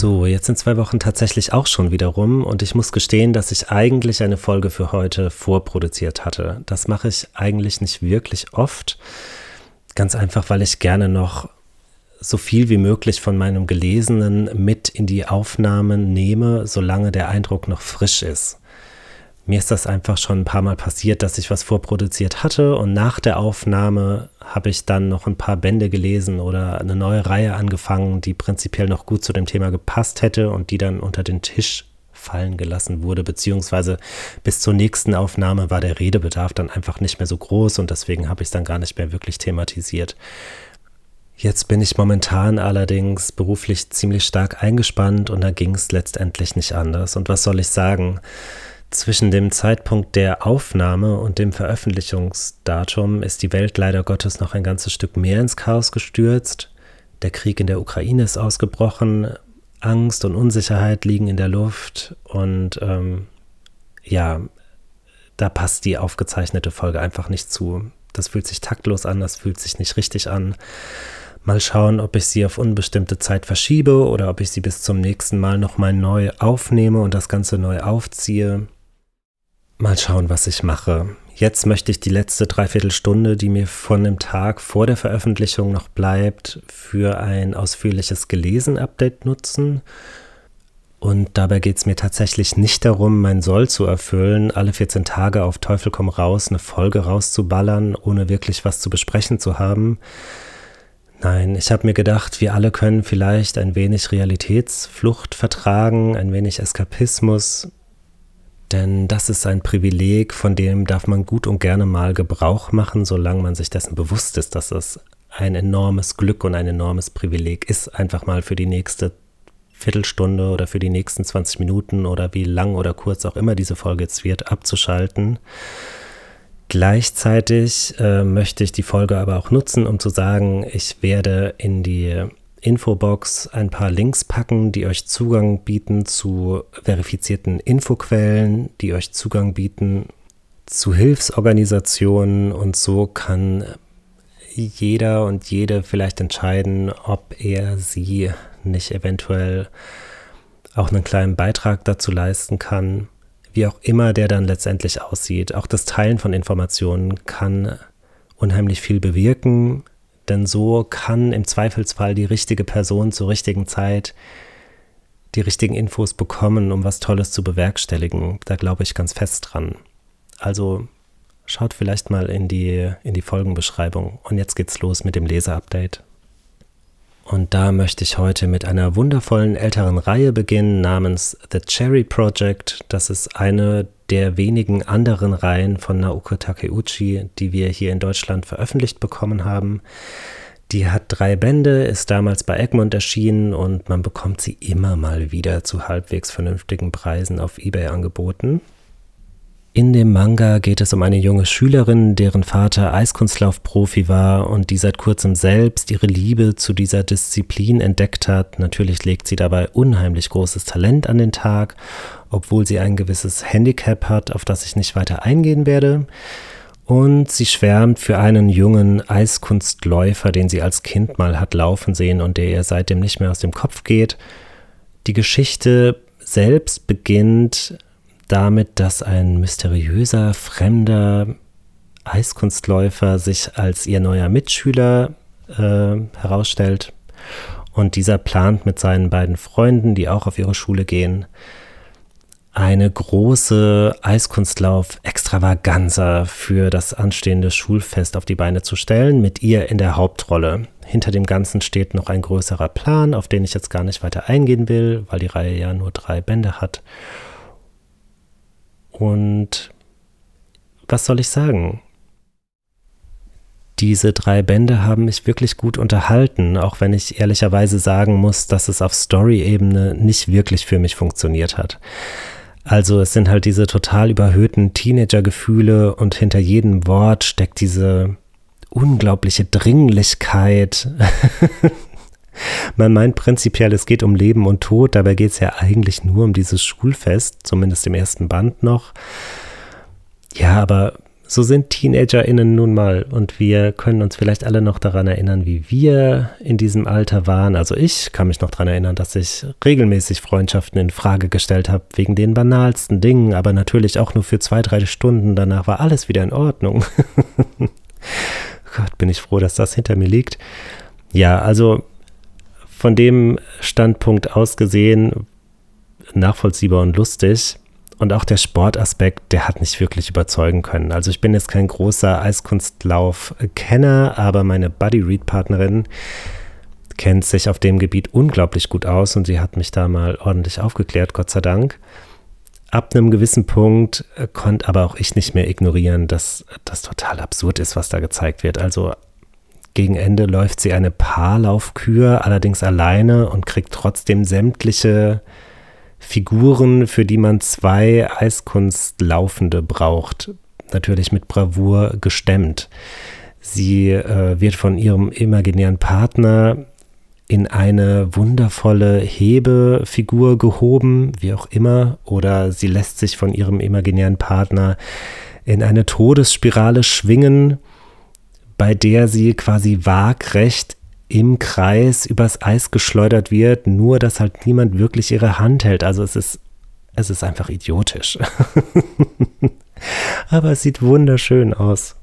So, jetzt sind zwei Wochen tatsächlich auch schon wieder rum und ich muss gestehen, dass ich eigentlich eine Folge für heute vorproduziert hatte. Das mache ich eigentlich nicht wirklich oft. Ganz einfach, weil ich gerne noch so viel wie möglich von meinem Gelesenen mit in die Aufnahmen nehme, solange der Eindruck noch frisch ist. Mir ist das einfach schon ein paar Mal passiert, dass ich was vorproduziert hatte und nach der Aufnahme habe ich dann noch ein paar Bände gelesen oder eine neue Reihe angefangen, die prinzipiell noch gut zu dem Thema gepasst hätte und die dann unter den Tisch fallen gelassen wurde, beziehungsweise bis zur nächsten Aufnahme war der Redebedarf dann einfach nicht mehr so groß und deswegen habe ich es dann gar nicht mehr wirklich thematisiert. Jetzt bin ich momentan allerdings beruflich ziemlich stark eingespannt und da ging es letztendlich nicht anders. Und was soll ich sagen? Zwischen dem Zeitpunkt der Aufnahme und dem Veröffentlichungsdatum ist die Welt leider Gottes noch ein ganzes Stück mehr ins Chaos gestürzt. Der Krieg in der Ukraine ist ausgebrochen, Angst und Unsicherheit liegen in der Luft und ähm, ja, da passt die aufgezeichnete Folge einfach nicht zu. Das fühlt sich taktlos an, das fühlt sich nicht richtig an. Mal schauen, ob ich sie auf unbestimmte Zeit verschiebe oder ob ich sie bis zum nächsten Mal nochmal neu aufnehme und das Ganze neu aufziehe. Mal schauen, was ich mache. Jetzt möchte ich die letzte Dreiviertelstunde, die mir von dem Tag vor der Veröffentlichung noch bleibt, für ein ausführliches Gelesen-Update nutzen. Und dabei geht es mir tatsächlich nicht darum, mein Soll zu erfüllen, alle 14 Tage auf Teufel komm raus eine Folge rauszuballern, ohne wirklich was zu besprechen zu haben, Nein, ich habe mir gedacht, wir alle können vielleicht ein wenig Realitätsflucht vertragen, ein wenig Eskapismus, denn das ist ein Privileg, von dem darf man gut und gerne mal Gebrauch machen, solange man sich dessen bewusst ist, dass es ein enormes Glück und ein enormes Privileg ist, einfach mal für die nächste Viertelstunde oder für die nächsten 20 Minuten oder wie lang oder kurz auch immer diese Folge jetzt wird, abzuschalten. Gleichzeitig äh, möchte ich die Folge aber auch nutzen, um zu sagen, ich werde in die Infobox ein paar Links packen, die euch Zugang bieten zu verifizierten Infoquellen, die euch Zugang bieten zu Hilfsorganisationen. Und so kann jeder und jede vielleicht entscheiden, ob er sie nicht eventuell auch einen kleinen Beitrag dazu leisten kann, wie auch immer der dann letztendlich aussieht. Auch das Teilen von Informationen kann unheimlich viel bewirken, denn so kann im Zweifelsfall die richtige Person zur richtigen Zeit die richtigen Infos bekommen, um was Tolles zu bewerkstelligen. Da glaube ich ganz fest dran. Also schaut vielleicht mal in die, in die Folgenbeschreibung. Und jetzt geht's los mit dem Leser-Update. Und da möchte ich heute mit einer wundervollen älteren Reihe beginnen namens The Cherry Project. Das ist eine der wenigen anderen Reihen von Naoko Takeuchi, die wir hier in Deutschland veröffentlicht bekommen haben. Die hat drei Bände, ist damals bei Egmont erschienen und man bekommt sie immer mal wieder zu halbwegs vernünftigen Preisen auf eBay angeboten. In dem Manga geht es um eine junge Schülerin, deren Vater Eiskunstlaufprofi war und die seit kurzem selbst ihre Liebe zu dieser Disziplin entdeckt hat. Natürlich legt sie dabei unheimlich großes Talent an den Tag, obwohl sie ein gewisses Handicap hat, auf das ich nicht weiter eingehen werde. Und sie schwärmt für einen jungen Eiskunstläufer, den sie als Kind mal hat laufen sehen und der ihr seitdem nicht mehr aus dem Kopf geht. Die Geschichte selbst beginnt damit, dass ein mysteriöser, fremder Eiskunstläufer sich als ihr neuer Mitschüler äh, herausstellt. Und dieser plant mit seinen beiden Freunden, die auch auf ihre Schule gehen, eine große Eiskunstlauf-Extravaganza für das anstehende Schulfest auf die Beine zu stellen, mit ihr in der Hauptrolle. Hinter dem Ganzen steht noch ein größerer Plan, auf den ich jetzt gar nicht weiter eingehen will, weil die Reihe ja nur drei Bände hat. Und was soll ich sagen? Diese drei Bände haben mich wirklich gut unterhalten, auch wenn ich ehrlicherweise sagen muss, dass es auf Story-Ebene nicht wirklich für mich funktioniert hat. Also es sind halt diese total überhöhten Teenager-Gefühle und hinter jedem Wort steckt diese unglaubliche Dringlichkeit. Man meint prinzipiell, es geht um Leben und Tod, dabei geht es ja eigentlich nur um dieses Schulfest, zumindest im ersten Band noch. Ja, aber so sind TeenagerInnen nun mal und wir können uns vielleicht alle noch daran erinnern, wie wir in diesem Alter waren. Also ich kann mich noch daran erinnern, dass ich regelmäßig Freundschaften in Frage gestellt habe, wegen den banalsten Dingen, aber natürlich auch nur für zwei, drei Stunden. Danach war alles wieder in Ordnung. Gott, bin ich froh, dass das hinter mir liegt. Ja, also von dem Standpunkt aus gesehen nachvollziehbar und lustig. Und auch der Sportaspekt, der hat nicht wirklich überzeugen können. Also ich bin jetzt kein großer Eiskunstlauf-Kenner, aber meine Buddy-Read-Partnerin kennt sich auf dem Gebiet unglaublich gut aus und sie hat mich da mal ordentlich aufgeklärt, Gott sei Dank. Ab einem gewissen Punkt äh, konnte aber auch ich nicht mehr ignorieren, dass das total absurd ist, was da gezeigt wird. Also gegen Ende läuft sie eine Paarlaufkür, allerdings alleine und kriegt trotzdem sämtliche Figuren, für die man zwei Eiskunstlaufende braucht, natürlich mit Bravour gestemmt. Sie äh, wird von ihrem imaginären Partner in eine wundervolle Hebefigur gehoben, wie auch immer, oder sie lässt sich von ihrem imaginären Partner in eine Todesspirale schwingen, bei der sie quasi waagrecht im Kreis übers Eis geschleudert wird, nur dass halt niemand wirklich ihre Hand hält. Also es ist, es ist einfach idiotisch. Aber es sieht wunderschön aus.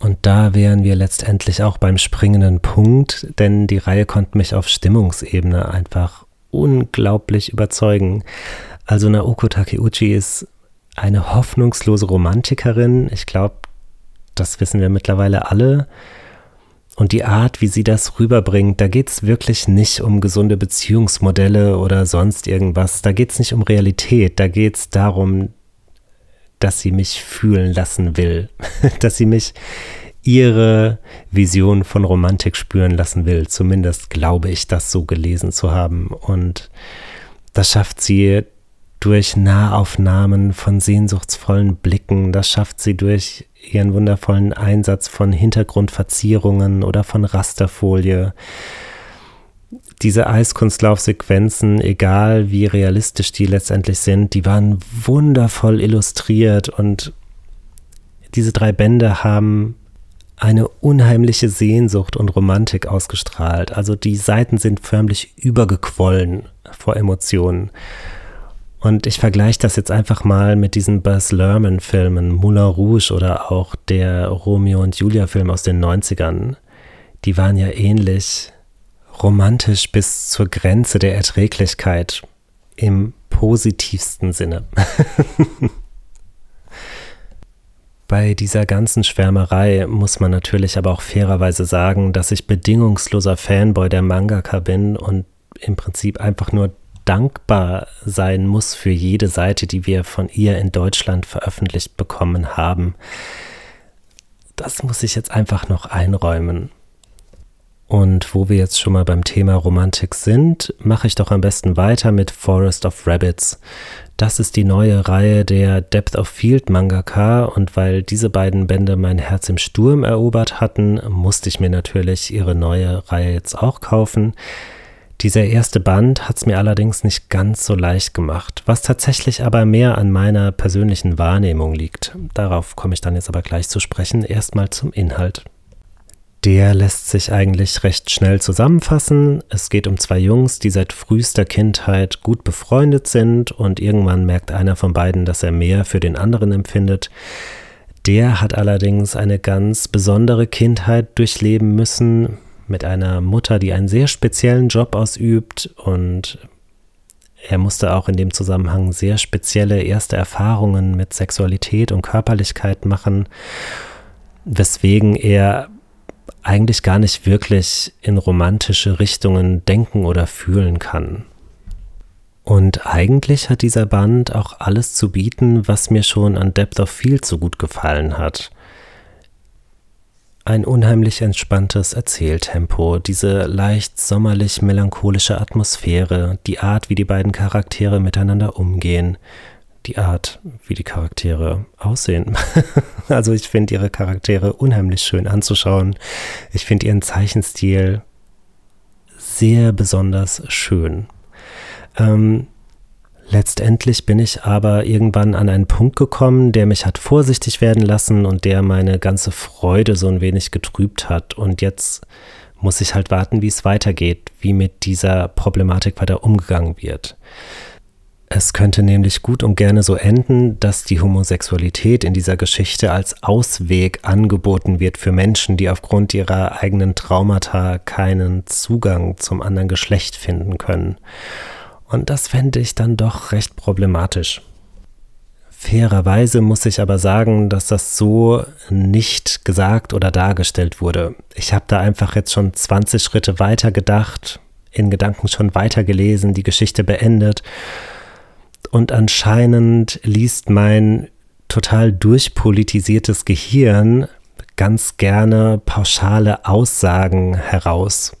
Und da wären wir letztendlich auch beim springenden Punkt, denn die Reihe konnte mich auf Stimmungsebene einfach unglaublich überzeugen. Also Naoko Takeuchi ist eine hoffnungslose Romantikerin. Ich glaube, das wissen wir mittlerweile alle. Und die Art, wie sie das rüberbringt, da geht es wirklich nicht um gesunde Beziehungsmodelle oder sonst irgendwas. Da geht es nicht um Realität. Da geht es darum, dass sie mich fühlen lassen will. dass sie mich ihre Vision von Romantik spüren lassen will. Zumindest glaube ich, das so gelesen zu haben. Und das schafft sie durch Nahaufnahmen von sehnsuchtsvollen Blicken. Das schafft sie durch ihren wundervollen Einsatz von Hintergrundverzierungen oder von Rasterfolie. Diese Eiskunstlaufsequenzen, egal wie realistisch die letztendlich sind, die waren wundervoll illustriert und diese drei Bände haben eine unheimliche Sehnsucht und Romantik ausgestrahlt. Also die Seiten sind förmlich übergequollen vor Emotionen. Und ich vergleiche das jetzt einfach mal mit diesen Buzz Lerman-Filmen, Moulin Rouge oder auch der Romeo und Julia-Film aus den 90ern. Die waren ja ähnlich romantisch bis zur Grenze der Erträglichkeit im positivsten Sinne. Bei dieser ganzen Schwärmerei muss man natürlich aber auch fairerweise sagen, dass ich bedingungsloser Fanboy der Mangaka bin und im Prinzip einfach nur dankbar sein muss für jede Seite, die wir von ihr in Deutschland veröffentlicht bekommen haben. Das muss ich jetzt einfach noch einräumen. Und wo wir jetzt schon mal beim Thema Romantik sind, mache ich doch am besten weiter mit Forest of Rabbits. Das ist die neue Reihe der Depth of Field Mangaka und weil diese beiden Bände mein Herz im Sturm erobert hatten, musste ich mir natürlich ihre neue Reihe jetzt auch kaufen. Dieser erste Band hat es mir allerdings nicht ganz so leicht gemacht, was tatsächlich aber mehr an meiner persönlichen Wahrnehmung liegt. Darauf komme ich dann jetzt aber gleich zu sprechen. Erstmal zum Inhalt. Der lässt sich eigentlich recht schnell zusammenfassen. Es geht um zwei Jungs, die seit frühester Kindheit gut befreundet sind und irgendwann merkt einer von beiden, dass er mehr für den anderen empfindet. Der hat allerdings eine ganz besondere Kindheit durchleben müssen, mit einer Mutter, die einen sehr speziellen Job ausübt und er musste auch in dem Zusammenhang sehr spezielle erste Erfahrungen mit Sexualität und Körperlichkeit machen, weswegen er eigentlich gar nicht wirklich in romantische Richtungen denken oder fühlen kann. Und eigentlich hat dieser Band auch alles zu bieten, was mir schon an Depth of Field so gut gefallen hat ein unheimlich entspanntes Erzähltempo, diese leicht sommerlich melancholische Atmosphäre, die Art, wie die beiden Charaktere miteinander umgehen, die Art, wie die Charaktere aussehen. also ich finde ihre Charaktere unheimlich schön anzuschauen. Ich finde ihren Zeichenstil sehr besonders schön. Ähm, letztendlich bin ich aber irgendwann an einen Punkt gekommen, der mich hat vorsichtig werden lassen und der meine ganze Freude so ein wenig getrübt hat. Und jetzt muss ich halt warten, wie es weitergeht, wie mit dieser Problematik weiter umgegangen wird. Es könnte nämlich gut und gerne so enden, dass die Homosexualität in dieser Geschichte als Ausweg angeboten wird für Menschen, die aufgrund ihrer eigenen Traumata keinen Zugang zum anderen Geschlecht finden können. Und das fände ich dann doch recht problematisch. Fairerweise muss ich aber sagen, dass das so nicht gesagt oder dargestellt wurde. Ich habe da einfach jetzt schon 20 Schritte weiter gedacht, in Gedanken schon weiter gelesen, die Geschichte beendet und anscheinend liest mein total durchpolitisiertes Gehirn ganz gerne pauschale Aussagen heraus.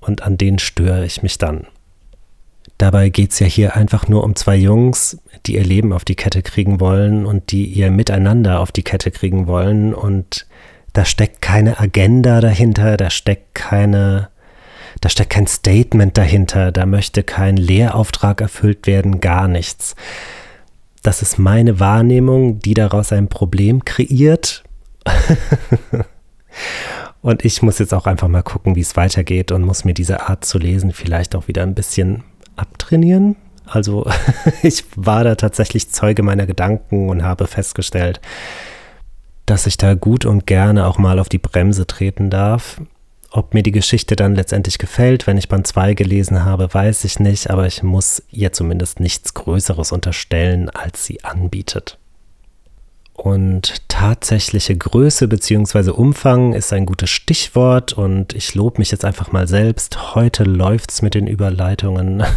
Und an denen störe ich mich dann. Dabei geht es ja hier einfach nur um zwei Jungs, die ihr Leben auf die Kette kriegen wollen und die ihr Miteinander auf die Kette kriegen wollen. Und da steckt keine Agenda dahinter, da steckt keine da steckt kein Statement dahinter, da möchte kein Lehrauftrag erfüllt werden, gar nichts. Das ist meine Wahrnehmung, die daraus ein Problem kreiert. und ich muss jetzt auch einfach mal gucken, wie es weitergeht und muss mir diese Art zu lesen vielleicht auch wieder ein bisschen abtrainieren. Also ich war da tatsächlich Zeuge meiner Gedanken und habe festgestellt, dass ich da gut und gerne auch mal auf die Bremse treten darf. Ob mir die Geschichte dann letztendlich gefällt, wenn ich Band 2 gelesen habe, weiß ich nicht, aber ich muss ihr zumindest nichts Größeres unterstellen, als sie anbietet. Und tatsächliche Größe bzw. Umfang ist ein gutes Stichwort und ich lobe mich jetzt einfach mal selbst. Heute läuft's mit den Überleitungen.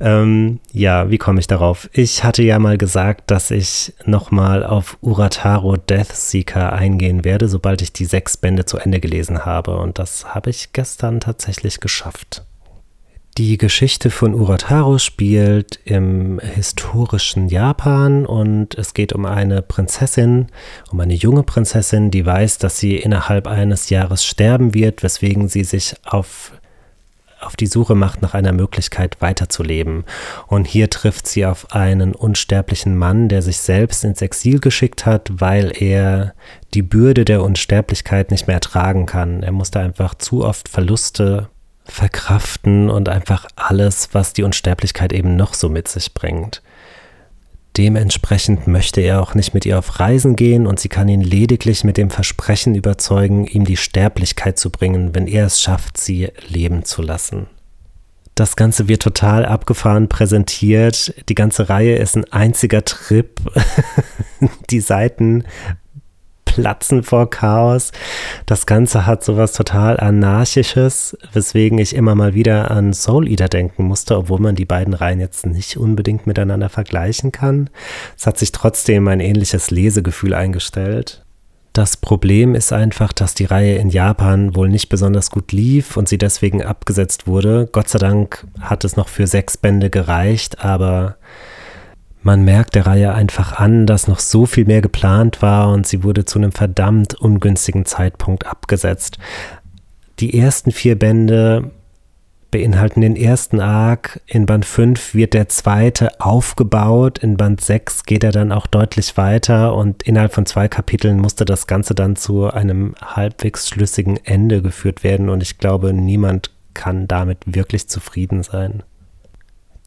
Ähm, ja, wie komme ich darauf? Ich hatte ja mal gesagt, dass ich nochmal auf Urataro Deathseeker eingehen werde, sobald ich die sechs Bände zu Ende gelesen habe. Und das habe ich gestern tatsächlich geschafft. Die Geschichte von Urataro spielt im historischen Japan und es geht um eine Prinzessin, um eine junge Prinzessin, die weiß, dass sie innerhalb eines Jahres sterben wird, weswegen sie sich auf auf die Suche macht nach einer Möglichkeit weiterzuleben. Und hier trifft sie auf einen unsterblichen Mann, der sich selbst ins Exil geschickt hat, weil er die Bürde der Unsterblichkeit nicht mehr ertragen kann. Er musste einfach zu oft Verluste verkraften und einfach alles, was die Unsterblichkeit eben noch so mit sich bringt. Dementsprechend möchte er auch nicht mit ihr auf Reisen gehen und sie kann ihn lediglich mit dem Versprechen überzeugen, ihm die Sterblichkeit zu bringen, wenn er es schafft, sie leben zu lassen. Das Ganze wird total abgefahren präsentiert. Die ganze Reihe ist ein einziger Trip. die Seiten platzen vor Chaos. Das Ganze hat sowas total Anarchisches, weswegen ich immer mal wieder an Soul Eater denken musste, obwohl man die beiden Reihen jetzt nicht unbedingt miteinander vergleichen kann. Es hat sich trotzdem ein ähnliches Lesegefühl eingestellt. Das Problem ist einfach, dass die Reihe in Japan wohl nicht besonders gut lief und sie deswegen abgesetzt wurde. Gott sei Dank hat es noch für sechs Bände gereicht, aber man merkt der Reihe einfach an, dass noch so viel mehr geplant war und sie wurde zu einem verdammt ungünstigen Zeitpunkt abgesetzt. Die ersten vier Bände beinhalten den ersten Arc. In Band 5 wird der zweite aufgebaut. In Band 6 geht er dann auch deutlich weiter und innerhalb von zwei Kapiteln musste das Ganze dann zu einem halbwegs schlüssigen Ende geführt werden und ich glaube, niemand kann damit wirklich zufrieden sein.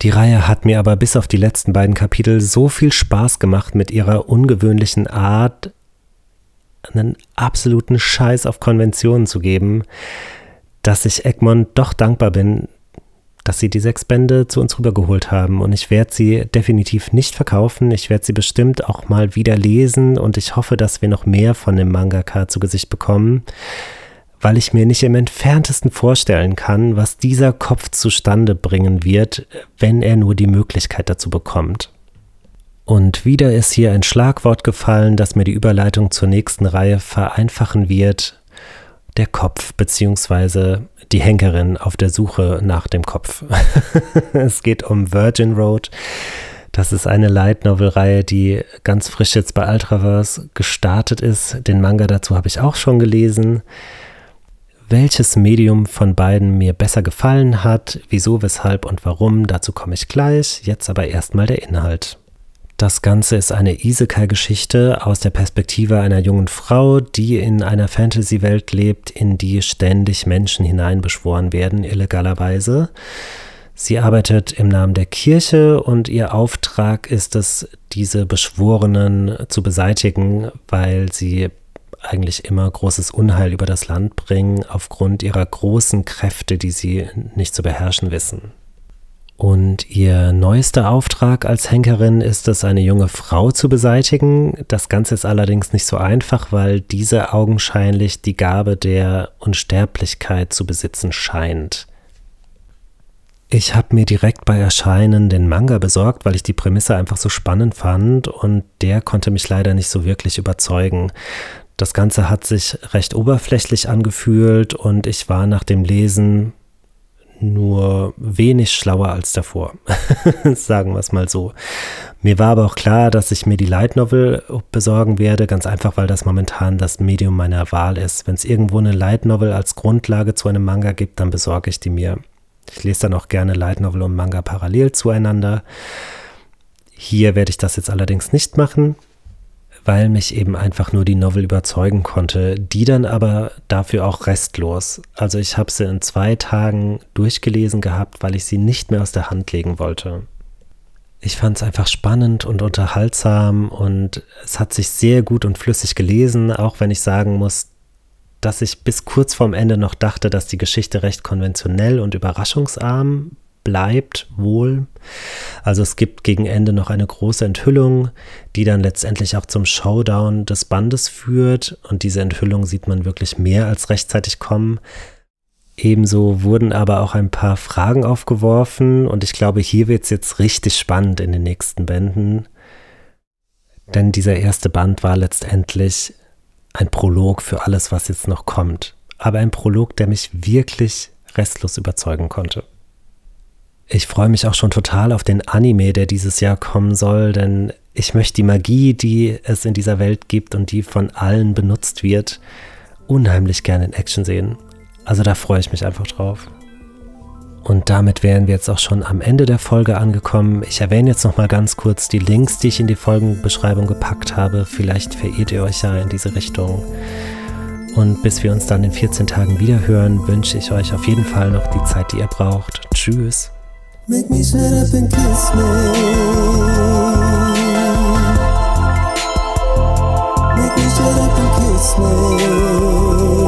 Die Reihe hat mir aber bis auf die letzten beiden Kapitel so viel Spaß gemacht mit ihrer ungewöhnlichen Art, einen absoluten Scheiß auf Konventionen zu geben, dass ich Egmont doch dankbar bin, dass sie die sechs Bände zu uns rübergeholt haben. Und ich werde sie definitiv nicht verkaufen. Ich werde sie bestimmt auch mal wieder lesen und ich hoffe, dass wir noch mehr von dem Mangaka zu Gesicht bekommen weil ich mir nicht im entferntesten vorstellen kann, was dieser Kopf zustande bringen wird, wenn er nur die Möglichkeit dazu bekommt. Und wieder ist hier ein Schlagwort gefallen, das mir die Überleitung zur nächsten Reihe vereinfachen wird. Der Kopf bzw. die Henkerin auf der Suche nach dem Kopf. es geht um Virgin Road. Das ist eine Light Novel Reihe, die ganz frisch jetzt bei Ultraverse gestartet ist. Den Manga dazu habe ich auch schon gelesen. Welches Medium von beiden mir besser gefallen hat, wieso, weshalb und warum, dazu komme ich gleich. Jetzt aber erstmal der Inhalt. Das Ganze ist eine Isekai-Geschichte aus der Perspektive einer jungen Frau, die in einer Fantasy-Welt lebt, in die ständig Menschen hineinbeschworen werden, illegalerweise. Sie arbeitet im Namen der Kirche und ihr Auftrag ist es, diese Beschworenen zu beseitigen, weil sie eigentlich immer großes Unheil über das Land bringen, aufgrund ihrer großen Kräfte, die sie nicht zu beherrschen wissen. Und ihr neuester Auftrag als Henkerin ist es, eine junge Frau zu beseitigen. Das Ganze ist allerdings nicht so einfach, weil diese augenscheinlich die Gabe der Unsterblichkeit zu besitzen scheint. Ich habe mir direkt bei Erscheinen den Manga besorgt, weil ich die Prämisse einfach so spannend fand und der konnte mich leider nicht so wirklich überzeugen. Das Ganze hat sich recht oberflächlich angefühlt und ich war nach dem Lesen nur wenig schlauer als davor. Sagen wir es mal so. Mir war aber auch klar, dass ich mir die Light Novel besorgen werde, ganz einfach, weil das momentan das Medium meiner Wahl ist. Wenn es irgendwo eine Light Novel als Grundlage zu einem Manga gibt, dann besorge ich die mir. Ich lese dann auch gerne Light Novel und Manga parallel zueinander. Hier werde ich das jetzt allerdings nicht machen weil mich eben einfach nur die Novel überzeugen konnte, die dann aber dafür auch restlos. Also ich habe sie in zwei Tagen durchgelesen gehabt, weil ich sie nicht mehr aus der Hand legen wollte. Ich fand es einfach spannend und unterhaltsam und es hat sich sehr gut und flüssig gelesen, auch wenn ich sagen muss, dass ich bis kurz vorm Ende noch dachte, dass die Geschichte recht konventionell und überraschungsarm bleibt wohl. Also es gibt gegen Ende noch eine große Enthüllung, die dann letztendlich auch zum Showdown des Bandes führt. Und diese Enthüllung sieht man wirklich mehr als rechtzeitig kommen. Ebenso wurden aber auch ein paar Fragen aufgeworfen und ich glaube, hier wird es jetzt richtig spannend in den nächsten Bänden. Denn dieser erste Band war letztendlich ein Prolog für alles, was jetzt noch kommt. Aber ein Prolog, der mich wirklich restlos überzeugen konnte. Ich freue mich auch schon total auf den Anime, der dieses Jahr kommen soll, denn ich möchte die Magie, die es in dieser Welt gibt und die von allen benutzt wird, unheimlich gerne in Action sehen. Also da freue ich mich einfach drauf. Und damit wären wir jetzt auch schon am Ende der Folge angekommen. Ich erwähne jetzt noch mal ganz kurz die Links, die ich in die Folgenbeschreibung gepackt habe. Vielleicht verirrt ihr euch ja in diese Richtung. Und bis wir uns dann in 14 Tagen wieder hören, wünsche ich euch auf jeden Fall noch die Zeit, die ihr braucht. Tschüss. Make me shut up and kiss me. Make me shut up and kiss me.